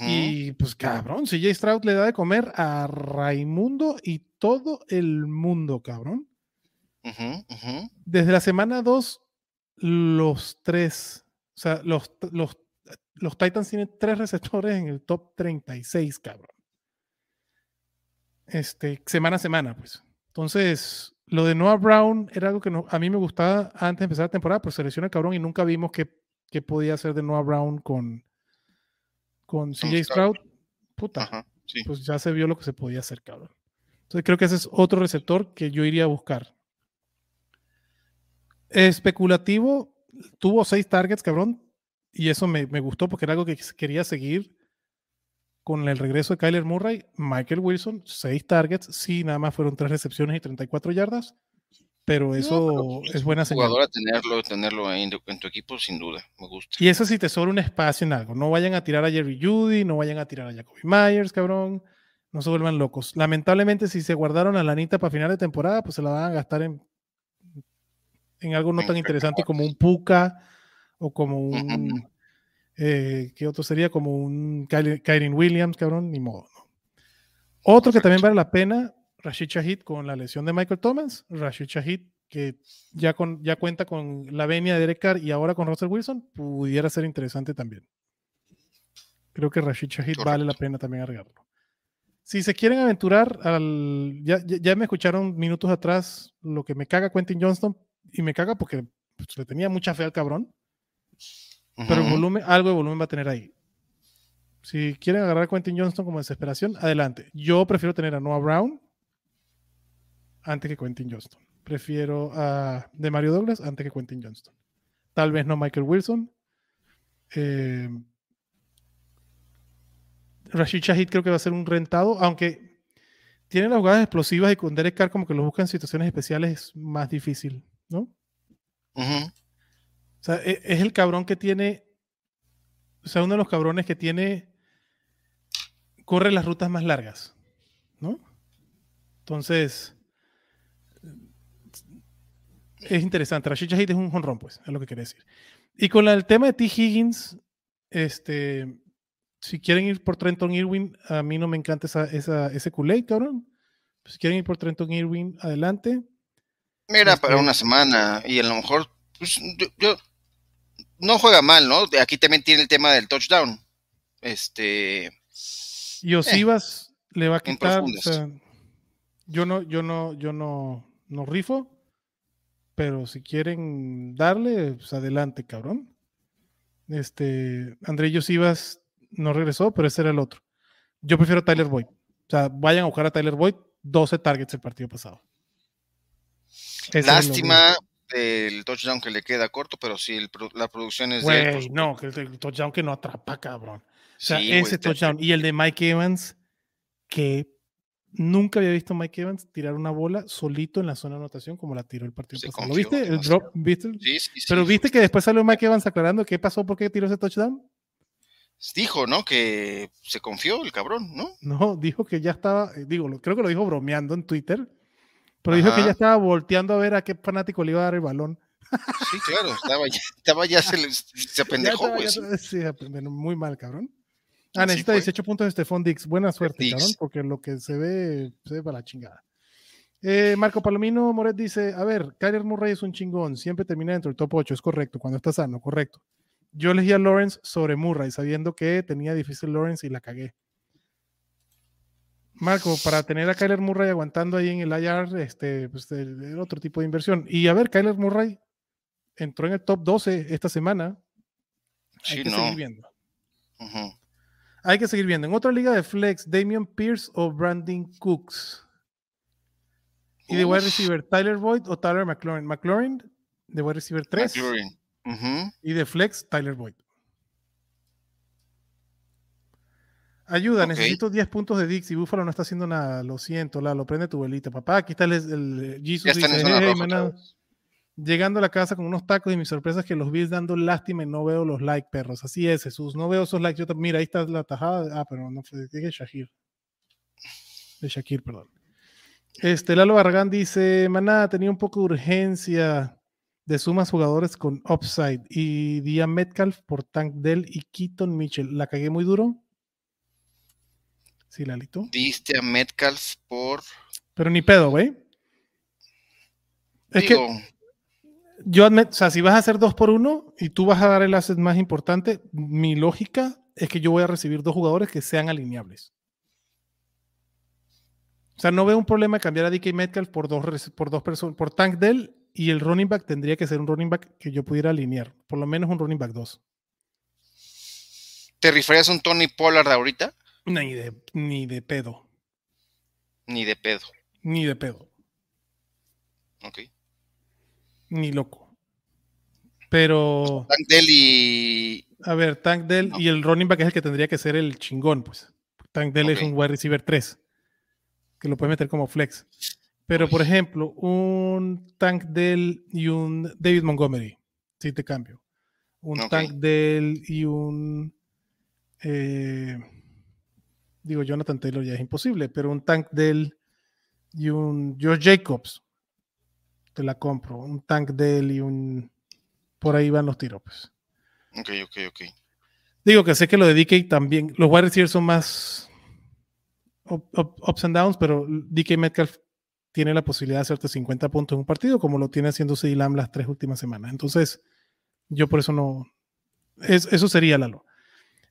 Y pues cabrón, CJ Stroud le da de comer a Raimundo y todo el mundo, cabrón. Desde la semana 2, los tres, o sea, los, los, los Titans tienen tres receptores en el top 36, cabrón. Este, semana a semana, pues. Entonces, lo de Noah Brown era algo que no- a mí me gustaba antes de empezar la temporada, pero se lesiona el cabrón y nunca vimos qué, qué podía hacer de Noah Brown con, con CJ Stroud. Puta, Ajá, sí. pues ya se vio lo que se podía hacer, cabrón. Entonces creo que ese es otro receptor que yo iría a buscar. Especulativo, tuvo seis targets, cabrón, y eso me, me gustó porque era algo que quería seguir con el regreso de Kyler Murray. Michael Wilson, seis targets, sí, nada más fueron tres recepciones y 34 yardas, pero eso pero es buena señal. Jugador a tenerlo, tenerlo ahí en tu, en tu equipo, sin duda. Me gusta. Y eso sí te sobra un espacio en algo. No vayan a tirar a Jerry Judy, no vayan a tirar a Jacoby Myers, cabrón. No se vuelvan locos. Lamentablemente, si se guardaron a la Anita para final de temporada, pues se la van a gastar en, en algo no En tan interesante como un Puka o como un. Eh, ¿Qué otro sería? Como un Kyren Williams, cabrón. Ni modo. ¿no? Otro que también vale la pena, Rashid Shahid con la lesión de Michael Thomas. Rashid Shahid, que ya, con, ya cuenta con la venia de Derek Carr y ahora con Russell Wilson, pudiera ser interesante también. Creo que Rashid Shahid vale la pena también agregarlo. Si se quieren aventurar al. Ya, ya, ya me escucharon minutos atrás lo que me caga Quentin Johnston y me caga porque pues, le tenía mucha fe al cabrón, pero el volumen, algo de volumen va a tener ahí. Si quieren agarrar a Quentin Johnston como desesperación, adelante. Yo prefiero tener a Noah Brown antes que Quentin Johnston. Prefiero a de Mario Douglas antes que Quentin Johnston. Tal vez no Michael Wilson. Eh, Rashid Shahid creo que va a ser un rentado, aunque tiene las jugadas explosivas y con Derek Carr como que lo busca en situaciones especiales es más difícil, ¿no? O sea, e- es el cabrón que tiene, o sea, uno de los cabrones que tiene, corre las rutas más largas, ¿no? Entonces, es interesante. Rashid Shahid es un jonrón, pues, es lo que quería decir. Y con el tema de T. Higgins, este, si quieren ir por Trenton Irwin, a mí no me encanta esa, esa- ese Kool-Aid, cabrón. Si quieren ir por Trenton Irwin, adelante. Mira, para Este- una semana y a lo mejor, pues, yo, yo- no juega mal, ¿no? Aquí también tiene el tema del touchdown. Este, Y Osivas le va a quitar. o profundas. sea, yo no, yo no, yo no, no rifo. Pero si quieren darle, pues adelante, cabrón. Este, André Osivas no regresó, pero ese era el otro. Yo prefiero a Tyler Boyd. O sea, vayan a buscar a Tyler Boyd, 12 targets el partido pasado. Ese es el touchdown que le queda corto, pero sí, el la producción es de él, por Güey, no, que el, el touchdown que no atrapa, cabrón. O sea, Sí, ese touchdown. Y el de Mike Evans, que nunca había visto a Mike Evans tirar una bola solito en la zona de anotación como la tiró el partido pasado. ¿Lo viste? El drop, ¿viste? Sí, sí, Pero viste que después salió Mike Evans aclarando qué pasó, por qué tiró ese touchdown. dijo, ¿no? Que se confió el cabrón, ¿no? No, dijo que ya estaba, eh, digo, creo que lo dijo bromeando en Twitter, pero dijo que ya estaba volteando a ver a qué fanático le iba a dar el balón. Sí, claro, estaba ya, estaba ya se, se apendejó, güey. ya sí. sí, muy mal, cabrón. Ah, necesita fue. 18 puntos de Stephon Dix. Buena suerte, cabrón, porque lo que se ve, se ve para la chingada. Eh, Marco Palomino Moret dice: A ver, Kyler Murray es un chingón, siempre termina dentro del top 8, es correcto, cuando está sano, correcto. Yo elegí a Lawrence sobre Murray, sabiendo que tenía difícil Lawrence y la cagué. Marco, para tener a Kyler Murray aguantando ahí en el IR, este, pues el- el otro tipo de inversión. Y a ver, Kyler Murray entró en el top 12 esta semana. Hay Sí, que no. seguir viendo. Hay que seguir viendo. En otra liga de flex, Damian Pierce o Brandon Cooks. Y de wide receiver, Tyler Boyd o Tyler McLaurin. McLaurin, de wide receiver 3. McLaurin. Y de flex, Tyler Boyd. Ayuda, necesito 10 puntos de Dix y Buffalo no está haciendo nada. Lo siento, Lalo, prende tu velita. Papá, aquí está el, el Jesus están en dice, "Hey, roja maná". otra vez. Llegando a la casa con unos tacos y mi sorpresa es que los Bills dando lástima y no veo los likes, perros. Así es, Jesús. No veo esos likes. Yo mira, ahí está la tajada. Ah, pero no fue de Shakir. De Shakir, perdón. Este, Lalo Barragán dice, maná, tenía un poco de urgencia de sumas jugadores con upside y Dia Metcalf por Tank Dell y Keaton Mitchell. ¿La cagué muy duro? Sí, Lalito. Diste a Metcalf por. Pero ni pedo, güey. Es que yo admit- o sea, si vas a hacer dos por uno y tú vas a dar el asset más importante, mi lógica es que yo voy a recibir dos jugadores que sean alineables. O sea, no veo un problema de cambiar a DK Metcalf por dos, por dos personas, por Tank Dell y el running back tendría que ser un running back que yo pudiera alinear, por lo menos un running back 2. ¿Te rifarías un Tony Pollard ahorita? Ni de, ni de pedo, Ni de pedo. ni de pedo, Ok. ni loco. Pero, Tank Dell y. a ver, Tank Dell No. y el running back es el que tendría que ser el chingón, pues. Tank Dell es un wide receiver 3, que lo puedes meter como flex. Pero, por ejemplo, un Tank Dell y un David Montgomery, si te cambio. Un. Tank Dell y un. eh, digo, Jonathan Taylor ya es imposible, pero un Tank Dell y un George Jacobs, te la compro. Un Tank Dell y un. Por ahí van los tiros, pues. Ok, ok, ok. Digo que sé que lo de DK también, los wide receivers son más up- up- ups and downs, pero DK Metcalf tiene la posibilidad de hacerte 50 puntos en un partido, como lo tiene haciendo CD Lamb las tres últimas semanas. Entonces, yo por eso no. es- eso sería Lalo.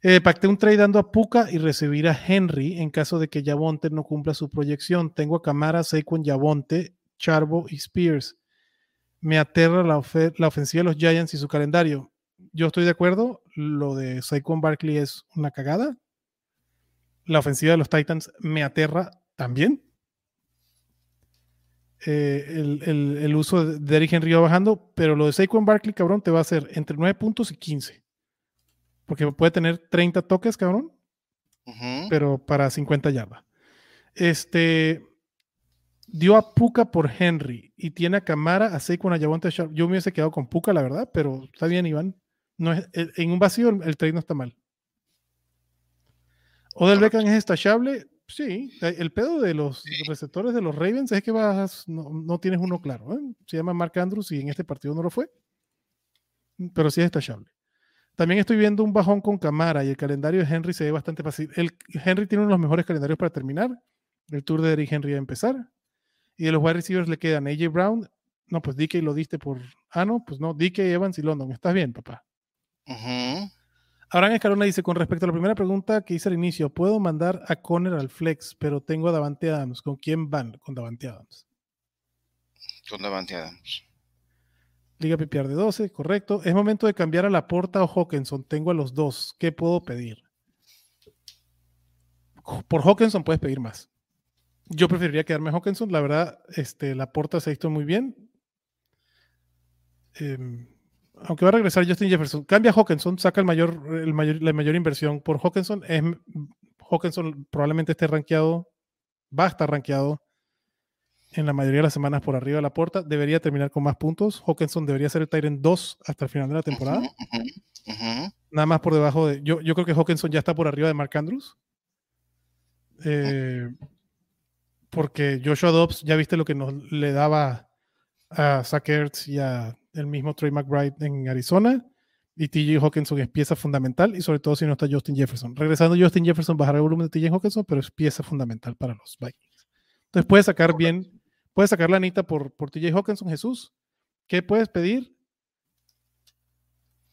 Eh, pacté un trade dando a Puka y recibir a Henry en caso de que Yavonte no cumpla su proyección. Tengo a Camara, Saquon, Yavonte, Charbo y Spears. Me aterra la, ofe- la ofensiva de los Giants y su calendario yo estoy de acuerdo. Lo de Saquon Barkley es una cagada. La ofensiva de los Titans me aterra también. Eh, el uso de Derrick Henry va bajando, pero lo de Saquon Barkley, cabrón, te va a hacer entre 9 puntos y 15. Porque puede tener 30 toques, cabrón, pero para 50 yardas. Este dio a Puka por Henry y tiene a Camara, a Saquon, a Javonte Sharp. Yo me hubiese quedado con Puka, la verdad, pero está bien, Iván. No es, eh, en un vacío el, el trade no está mal. Odell. Beckham es estachable. Sí, eh, el pedo de los receptores de los Ravens es que vas, no, no tienes uno claro. ¿eh? Se llama Mark Andrews y en este partido no lo fue. Pero sí es estachable. También estoy viendo un bajón con Camara y el calendario de Henry se ve bastante fácil. El, Henry tiene uno de los mejores calendarios para terminar. El tour de Eric Henry va a empezar. Y de los wide receivers le quedan AJ Brown. No, pues DK lo diste por. Ah, no, pues no, DK, Evans y London. Estás bien, papá. Ujú. Abraham Escalona dice: Con respecto a la primera pregunta que hice al inicio, puedo mandar a Conner al flex, pero tengo a Davante Adams. ¿Con quién van? Con Davante Adams. Con Davante Adams. Liga PPR de 12, correcto. Es momento de cambiar a Laporta o Hawkinson. Tengo a los dos. ¿Qué puedo pedir? Por Hawkinson puedes pedir más. Yo preferiría quedarme Hawkinson. La verdad, este, Laporta se ha visto muy bien. Em, aunque va a regresar Justin Jefferson. Cambia a Hawkinson, saca el mayor, el mayor, la mayor inversión por Hawkinson. Es, Hawkinson probablemente esté rankeado, va a estar rankeado en la mayoría de las semanas por arriba de la puerta. Debería terminar con más puntos. Hawkinson debería ser el Tyrant 2 hasta el final de la temporada. Nada más por debajo de. Yo, yo creo que Hawkinson ya está por arriba de Mark Andrews. Eh, porque Joshua Dobbs, ya viste lo que nos le daba a Zach Ertz y a el mismo Trey McBride en Arizona. Y TJ Hawkinson es pieza fundamental, y sobre todo si no está Justin Jefferson. Regresando Justin Jefferson, bajar el volumen de TJ Hawkinson, pero es pieza fundamental para los Vikings. Entonces puedes sacar bien, puedes sacar la anita por, por TJ Hawkinson, Jesús. ¿Qué puedes pedir?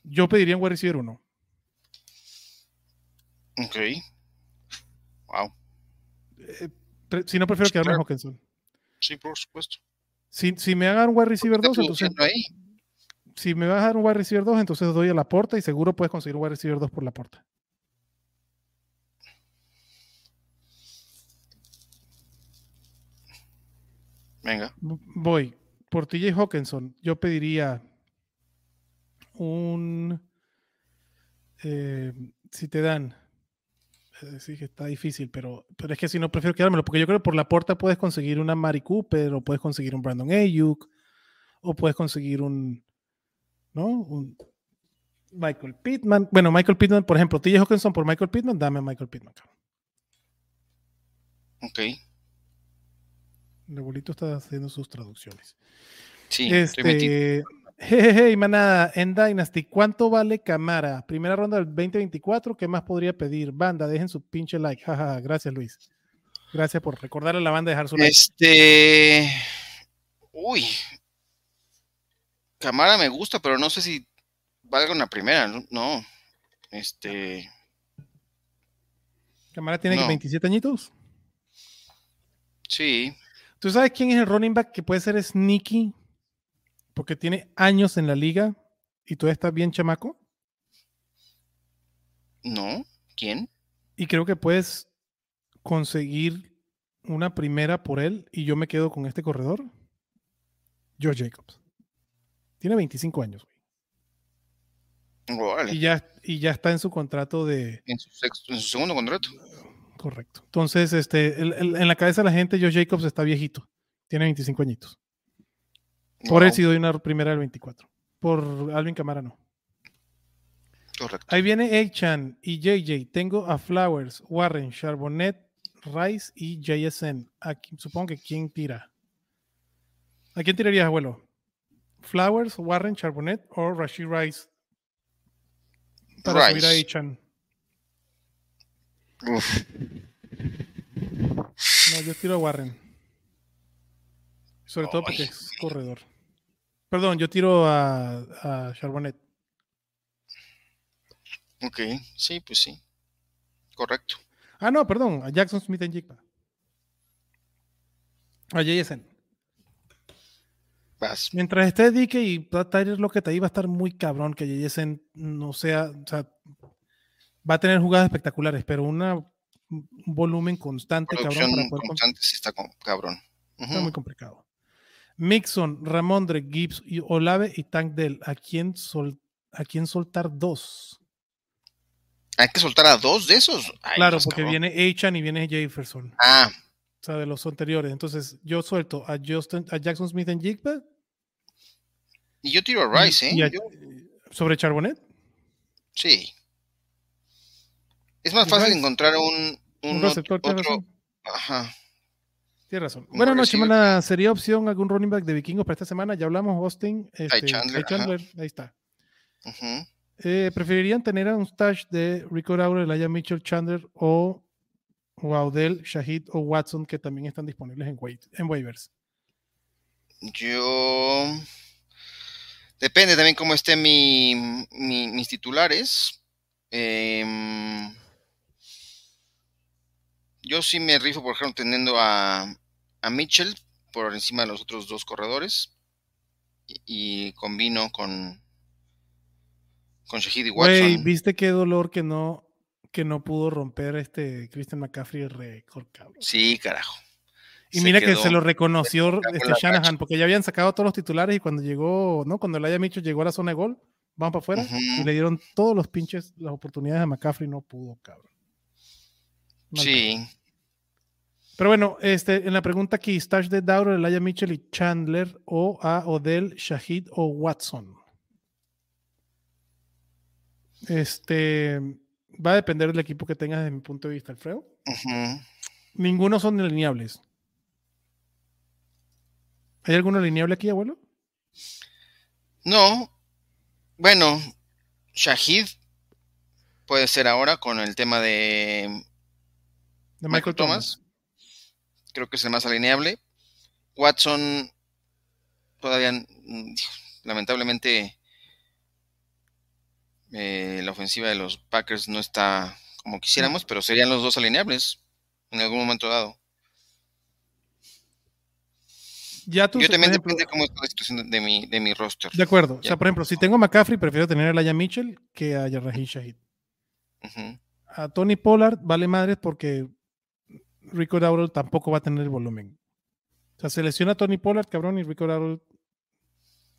Yo pediría un wide receiver 1. Ok. Wow. Pre- si no, prefiero Sí, quedarme en. Hawkinson. Sí, por supuesto. Si, si me hagan un wide receiver Está 2, entonces, ahí. si me vas a dar un wide receiver 2, entonces doy a la porta y seguro puedes conseguir un wide receiver 2 por la porta. Venga. Voy. Por TJ Hawkinson, yo pediría un. eh, si te dan. eh, Sí, que está difícil, pero, pero es que si no prefiero quedármelo, porque yo creo que por la puerta puedes conseguir una Mari Cooper, o puedes conseguir un Brandon Ayuk, o puedes conseguir un. ¿No? Un Michael Pittman. Bueno, Michael Pittman, por ejemplo, TJ Hawkinson por Michael Pittman, dame a Michael Pittman. Ok. El abuelito está haciendo sus traducciones. Sí. Este, jejeje, manada, en Dynasty, ¿cuánto vale Camara? Primera ronda del 2024, ¿qué más podría pedir? Banda, dejen su pinche like. Jaja, gracias Luis. Gracias por recordarle a la banda dejar su like. Este. Uy. Camara me gusta, pero no sé si valga una primera. No. no. Este. Camara tiene no. 27 añitos. Sí. ¿Tú sabes quién es el running back que puede ser sneaky? Porque tiene años en la liga y todavía está bien chamaco. No. ¿Quién? Y creo que puedes conseguir una primera por él y yo me quedo con este corredor. George Jacobs. Tiene 25 años, güey. Y ya, y ya está en su contrato de. En su, sexto- en su segundo contrato. Correcto. Entonces, este, el- el- en la cabeza de la gente, George Jacobs está viejito. Tiene 25 añitos. Por él Wow, sí doy una primera del 24. Por Alvin Camara no. Correcto. Ahí viene Achan y JJ. Tengo a Flowers, Warren, Charbonnet, Rice y JSN. Aquí, supongo que quién tira. ¿A quién tirarías, abuelo? Flowers, Warren, Charbonnet o Rashid Rice para subir a Rice. Achan. Uf, No, yo tiro a Warren. Sobre todo porque es corredor. Perdón, yo tiro a, a Charbonnet. ok. Sí, pues sí. Correcto. Ah, no, perdón, a Jackson Smith en Jigba. A JSN. Vas. Mientras esté DK y Tyler Lockett ahí va a estar muy cabrón que JSN no sea, o sea, va a tener jugadas espectaculares, pero una, un volumen constante, cabrón, Producción para poder con- constante sí está con- cabrón. está muy complicado. Mixon, Ramondre, Gibbs, y Olave y Tank Dell. ¿A quién, sol- ¿A quién soltar dos? Hay que soltar a dos de esos. Ay, claro, porque cabrón. viene Achan y viene Jefferson. Ah, O sea, de los anteriores. Entonces, yo suelto a, Justin, a Jackson Smith en Jigba. y yo tiro a Rice, ¿eh? y a- Yo- sobre Charbonnet. sí. Es más fácil encontrar un, Un un receptor, otro. razón. Ajá. Tienes razón. Buenas noches, receiver. mana. ¿Sería opción algún running back de vikingos para esta semana? Ya hablamos, Austin. Este, Chandler, Chandler, ahí está. Eh, ¿Preferirían tener a un stash de Rico Lauro, Elijah Mitchell, Chandler o Waudel, Shahid o Watson que también están disponibles en, wait, en waivers? Yo. Depende también cómo estén mi, mi- mis titulares. Em, yo sí me rifo, por ejemplo, teniendo a, a Mitchell por encima de los otros dos corredores. Y, y combino con. Con Shahid y Güey, Watson. ¿viste qué dolor que no, que no pudo romper este Christian McCaffrey el récord, cabrón? Sí, carajo. Y Se mira que se lo reconoció este Shanahan, racha. porque ya habían sacado todos los titulares y cuando llegó, ¿no? Cuando Elijah Mitchell llegó a la zona de gol, van para afuera y le dieron todos los pinches, las oportunidades a McCaffrey, no pudo, cabrón. Mal Sí. Pero bueno, este, en la pregunta aquí, stash de Dauro, Elijah Mitchell y Chandler o a Odell, Shahid o Watson. Este va a depender del equipo que tengas desde mi punto de vista, Alfredo. Ninguno son alineables. ¿Hay alguno alineable aquí, abuelo? No. Bueno, Shahid puede ser ahora con el tema de De Michael Michael, Thomas. Thomas. Creo que es el más alineable. Watson todavía, mm, lamentablemente, eh, la ofensiva de los Packers no está como quisiéramos, pero serían los dos alineables en algún momento dado. Ya tú, Yo también ejemplo- depende cómo está la situación de mi, de mi roster. De acuerdo. O sea, por ejemplo, si tengo a McCaffrey, prefiero tener a Elijah Mitchell que a Raheem Shahid. A Tony Pollard vale madres porque Rico Dowdle tampoco va a tener el volumen. O sea, se lesiona Tony Pollard, cabrón, y Rico Dowdle.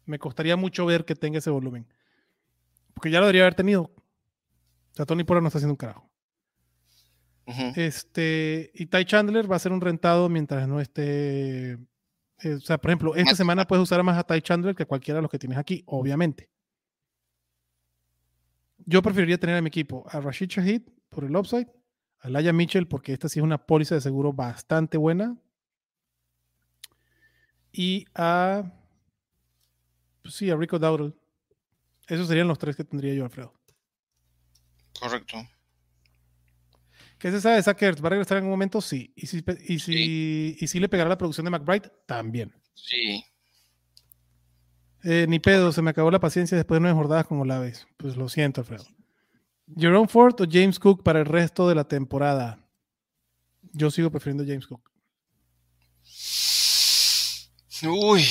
Me costaría mucho ver que tenga ese volumen. Porque ya lo debería haber tenido. O sea, Tony Pollard no está haciendo un carajo. Este, y Ty Chandler va a ser un rentado mientras no esté. Eh, o sea, por ejemplo, esta semana puedes usar más a Ty Chandler que cualquiera de los que tienes aquí, obviamente. Yo preferiría tener a mi equipo a Rashid Shahid por el upside, a Laia Mitchell porque esta sí es una póliza de seguro bastante buena, y a. Pues sí, a Rico Dowdle. Esos serían los tres que tendría yo, Alfredo. Correcto. ¿Qué se sabe de Sackers? ¿Va a regresar en un momento? Sí. ¿Y si, y si, y si le pegará la producción de McBride? También. Sí. Eh, ni pedo, se me acabó la paciencia después de nueve jornadas como la ves. Pues lo siento, Alfredo. ¿Jerome Ford o James Cook para el resto de la temporada? Yo sigo prefiriendo James Cook. Uy.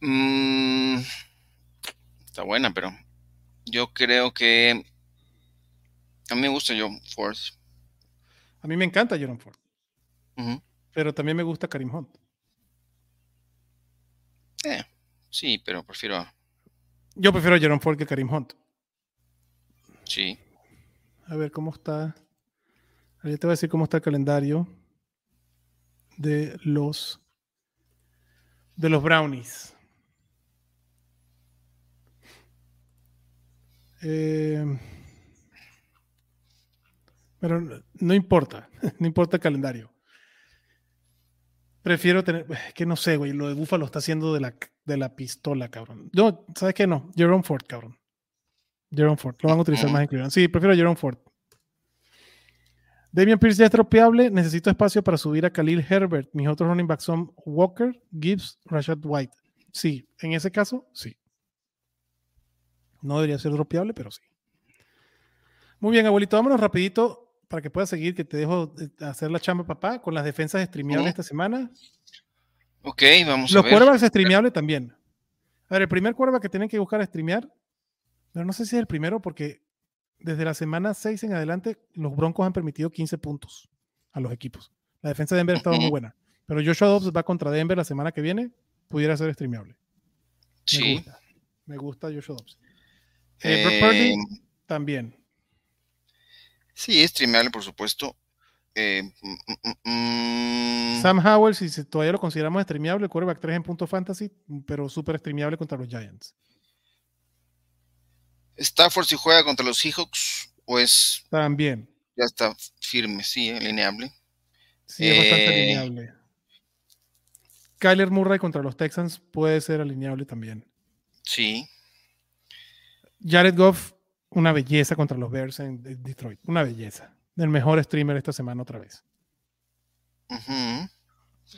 Mm, está buena, pero yo creo que a mí me gusta John Ford. A mí me encanta Jerome Ford. Pero también me gusta Karim Hunt. Eh, sí, pero prefiero. Yo prefiero a Jerome Ford que Karim Hunt. Sí. A ver cómo está. Ya te voy a decir cómo está el calendario de los de los brownies. Eh, pero no importa, no importa el calendario. Prefiero tener, que no sé, güey, lo de Buffalo está haciendo de la, de la pistola, cabrón. No, ¿sabes qué? No, Jerome Ford, cabrón. Jerome Ford, lo van a utilizar más en Cleveland. Sí, prefiero Jerome Ford. Damian Pierce ya es tropeable. Necesito espacio para subir a Khalil Herbert. Mis otros running backs son Walker, Gibbs, Rashad White. Sí, en ese caso, sí. No debería ser dropeable, pero sí. Muy bien, abuelito, vámonos rapidito para que puedas seguir, que te dejo hacer la chamba, papá, con las defensas streameables esta semana. Ok, vamos a ver. Los quarterbacks streameables también. A ver, el primer quarterback que tienen que buscar a streamear, pero no sé si es el primero porque desde la semana 6 en adelante los Broncos han permitido 15 puntos a los equipos. La defensa de Denver ha estado muy buena, pero Joshua Dobbs va contra Denver la semana que viene, pudiera ser streameable. Sí. Me gusta, me gusta Joshua Dobbs. Eh, Purdy también. Sí, es streameable, por supuesto. Eh, mm, mm, mm. Sam Howell, si todavía lo consideramos streameable, quarterback 3 en punto fantasy, pero súper streameable contra los Giants. Stafford si juega contra los Seahawks, pues... También. Ya está firme, sí, alineable. Sí, es bastante eh, alineable. Kyler Murray contra los Texans puede ser alineable también. Sí. Jared Goff una belleza contra los Bears en Detroit. Una belleza. El mejor streamer esta semana otra vez.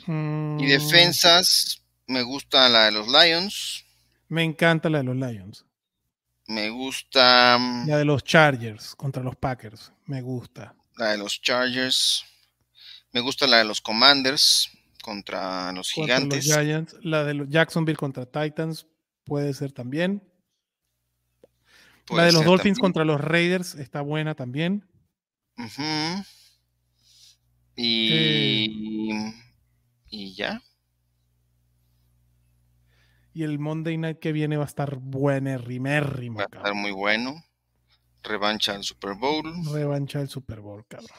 Mm. Y defensas, me gusta la de los Lions. Me encanta la de los Lions. Me gusta. Mm, la de los Chargers contra los Packers. Me gusta. La de los Chargers. Me gusta la de los Commanders contra los Gigantes. La de los Jacksonville contra Titans puede ser también la de los Dolphins contra los Raiders está buena también. y, eh. y ya. Y el Monday Night que viene va a estar buenérrimo. Va a estar muy bueno. Revancha del Super Bowl. Revancha del Super Bowl, cabrón.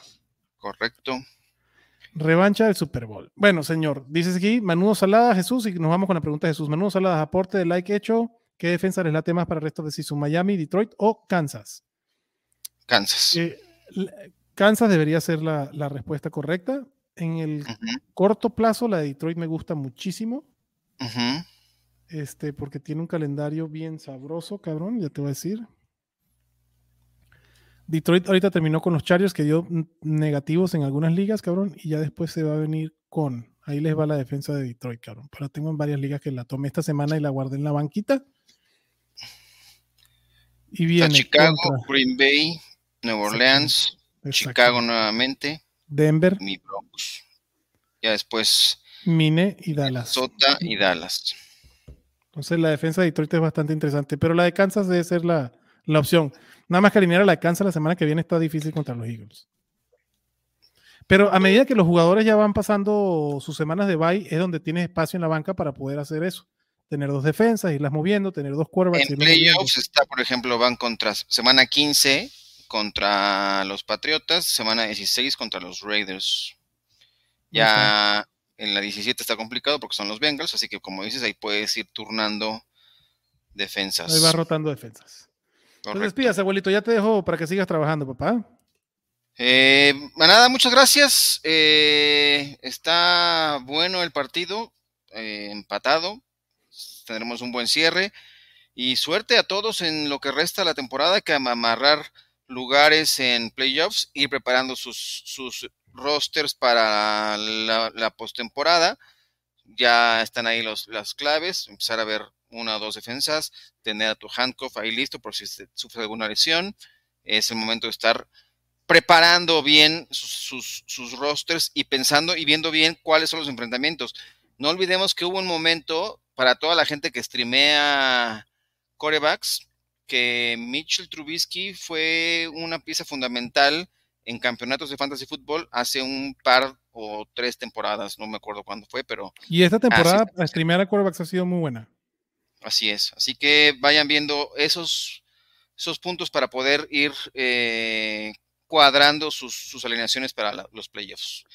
Correcto. Revancha del Super Bowl. Bueno, señor, dices aquí, Manudo Salada, Jesús, y nos vamos con la pregunta de Jesús. Manudo Salada, aporte de like hecho. ¿Qué defensa les late más para el resto de season? ¿Miami, Detroit o Kansas? Kansas. Eh, Kansas debería ser la, respuesta correcta. En el corto plazo, la de Detroit me gusta muchísimo. Este, porque tiene un calendario bien sabroso, cabrón, ya te voy a decir. Detroit ahorita terminó con los Chargers que dio negativos en algunas ligas, cabrón, y ya después se va a venir con. Ahí les va la defensa de Detroit, cabrón. Pero tengo en varias ligas que la tomé esta semana y la guardé en la banquita. Y viene Chicago, Green Bay, Nueva Orleans, Chicago nuevamente, Denver, mi Broncos. Ya después Mine y Dallas. Sota y Dallas. Entonces la defensa de Detroit es bastante interesante, pero la de Kansas debe ser la, opción. Nada más que alinear a la de Kansas la semana que viene está difícil contra los Eagles. Pero a medida que los jugadores ya van pasando sus semanas de bye, es donde tienes espacio en la banca para poder hacer eso. Tener dos defensas, irlas moviendo, tener dos quarterbacks. En playoffs está, por ejemplo, van contra semana 15 contra los Patriotas, semana 16 contra los Raiders. Ya en la 17 está complicado porque son los Bengals, así que como dices, ahí puedes ir turnando defensas. Ahí va rotando defensas. Entonces, despidas, abuelito, ya te dejo para que sigas trabajando, papá. Eh, nada, muchas gracias. Eh, está bueno el partido, eh, empatado. Tendremos un buen cierre. Y suerte a todos en lo que resta la temporada, que amarrar lugares en playoffs, y preparando sus, sus rosters para la, la postemporada. Ya están ahí los, las claves, empezar a ver una o dos defensas, tener a tu handcuff ahí listo por si sufre alguna lesión. Es el momento de estar preparando bien sus, sus, rosters y pensando y viendo bien cuáles son los enfrentamientos. No olvidemos que hubo un momento para toda la gente que streamea corebacks que Mitchell Trubisky fue una pieza fundamental en campeonatos de fantasy fútbol hace un par o tres temporadas, no me acuerdo cuándo fue, pero... Y esta temporada a streamear a corebacks ha sido muy buena. Así es, así que vayan viendo esos, esos puntos para poder ir eh, cuadrando sus, alineaciones para los playoffs.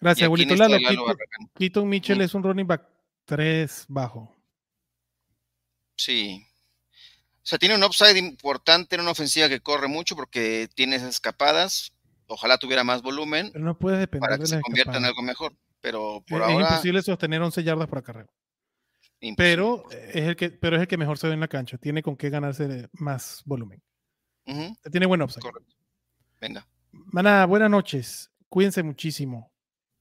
Gracias, abuelito Lalo. Keaton, Mitchell es un running back 3 bajo. Sí, o sea, tiene un upside importante en una ofensiva que corre mucho porque tiene esas escapadas. Ojalá tuviera más volumen. Pero no puede depender para que se convierta en algo mejor. Pero por es, ahora. Es imposible sostener 11 yardas por acarreo. Pero es, el que, pero es el que mejor se ve en la cancha. Tiene con qué ganarse más volumen. Tiene buen upside. Correcto. Venga. Mana, buenas noches. Cuídense muchísimo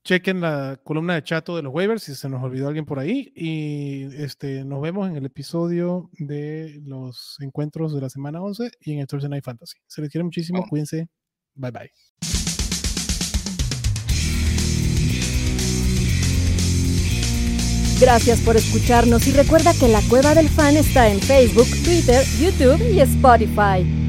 chequen la columna de chato de los waivers si se nos olvidó alguien por ahí. Y este, nos vemos en el episodio de los encuentros de la semana 11 y en el Thursday Night Fantasy. Se les quiere muchísimo. Cuídense. Bye bye. Gracias por escucharnos y recuerda que la Cueva del Fan está en Facebook, Twitter, YouTube y Spotify.